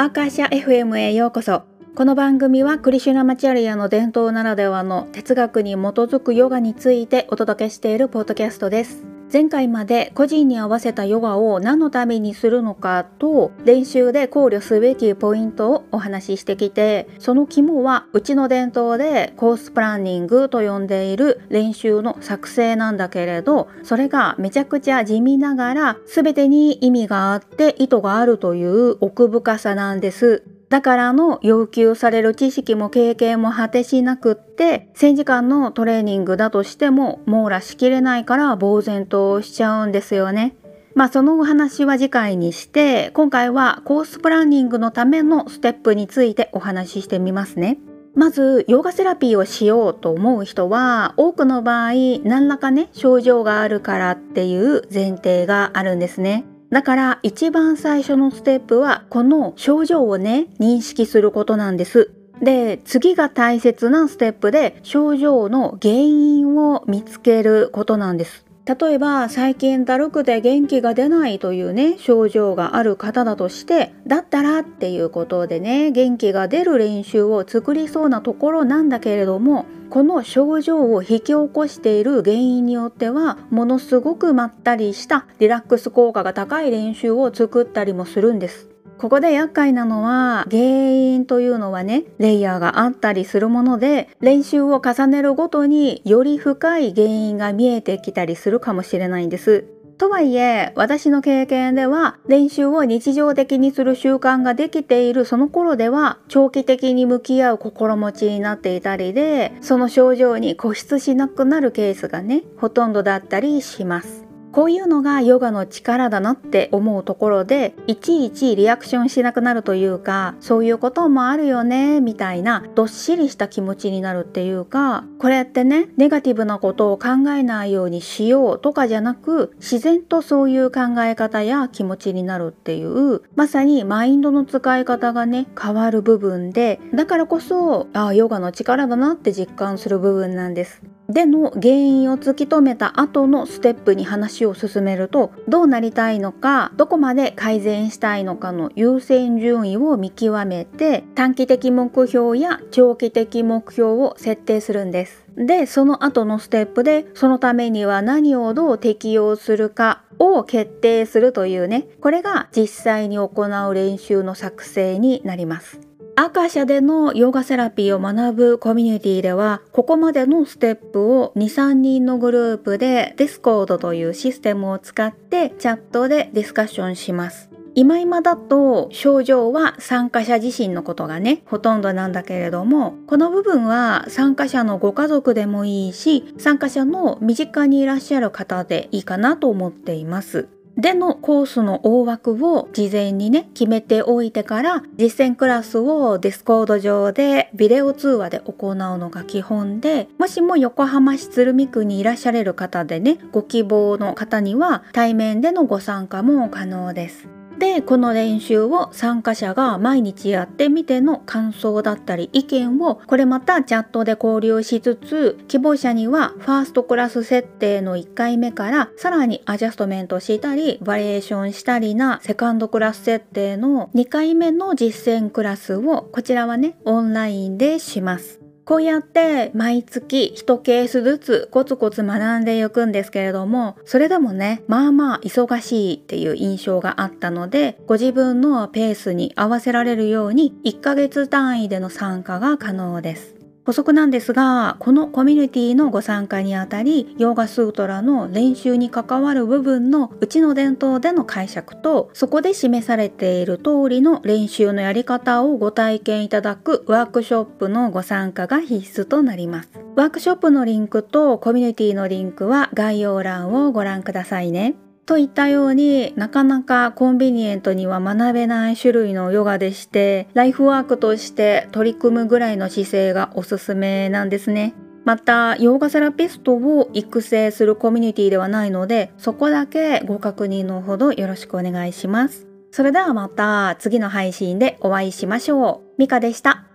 アーカーシャ FM へようこそ。この番組はクリシュナマチャリアの伝統ならではの哲学に基づくヨガについてお届けしているポッドキャストです。前回まで個人に合わせたヨガを何のためにするのかと練習で考慮すべきポイントをお話ししてきてその肝はうちの伝統でコースプランニングと呼んでいる練習の作成なんだけれどそれがめちゃくちゃ地味ながら全てに意味があって意図があるという奥深さなんです。だからの要求される知識も経験も果てしなくって1000時間のトレーニングだとしても網羅しきれないから呆然としちゃうんですよね。まあそのお話は次回にして今回はコースプランニングのためのステップについてお話ししてみますね。まずヨガセラピーをしようと思う人は多くの場合何らかね症状があるからっていう前提があるんですね。だから一番最初のステップはこの症状をね認識することなんです。で次が大切なステップで症状の原因を見つけることなんです。例えば最近だるくて元気が出ないというね症状がある方だとしてだったらっていうことでね元気が出る練習を作りそうなところなんだけれどもこの症状を引き起こしている原因によってはものすごくまったりしたリラックス効果が高い練習を作ったりもするんです。ここで厄介なのは原因というのはねレイヤーがあったりするもので練習を重ねるごとにより深い原因が見えてきたりするかもしれないんです。とはいえ私の経験では練習を日常的にする習慣ができているその頃では長期的に向き合う心持ちになっていたりでその症状に固執しなくなるケースがねほとんどだったりします。こういうのがヨガの力だなって思うところでいちいちリアクションしなくなるというかそういうこともあるよねみたいなどっしりした気持ちになるっていうかこれってねネガティブなことを考えないようにしようとかじゃなく自然とそういう考え方や気持ちになるっていうまさにマインドの使い方がね変わる部分でだからこそああヨガの力だなって実感する部分なんです。での原因を突き止めた後のステップに話を進めるとどうなりたいのかどこまで改善したいのかの優先順位を見極めて短期的目標や長期的目標を設定するんです。でその後のステップでそのためには何をどう適用するかを決定するというねこれが実際に行う練習の作成になります。アカ社でのヨガセラピーを学ぶコミュニティではここまでのステップを23人のグループで Discord というシステムを使ってチャットでディスカッションします。今今だと症状は参加者自身のことがねほとんどなんだけれどもこの部分は参加者のご家族でもいいし参加者の身近にいらっしゃる方でいいかなと思っています。でのコースの大枠を事前にね決めておいてから実践クラスを Discord 上でビデオ通話で行うのが基本でもしも横浜市鶴見区にいらっしゃれる方でねご希望の方には対面でのご参加も可能です。でこの練習を参加者が毎日やってみての感想だったり意見をこれまたチャットで交流しつつ希望者にはファーストクラス設定の1回目からさらにアジャストメントしたりバリエーションしたりなセカンドクラス設定の2回目の実践クラスをこちらはねオンラインでします。こうやって毎月1ケースずつコツコツ学んでいくんですけれどもそれでもねまあまあ忙しいっていう印象があったのでご自分のペースに合わせられるように1ヶ月単位での参加が可能です。補足なんですがこのコミュニティのご参加にあたりヨーガスートラの練習に関わる部分のうちの伝統での解釈とそこで示されている通りの練習のやり方をご体験いただくワークショップのご参加が必須となります。ワークショップのリンクとコミュニティのリンクは概要欄をご覧くださいね。といったようになかなかコンビニエントには学べない種類のヨガでしてライフワークとして取り組むぐらいの姿勢がおすすめなんですね。またヨガセラピストを育成するコミュニティではないのでそこだけご確認のほどよろしくお願いします。それではまた次の配信でお会いしましょう。ミカでした。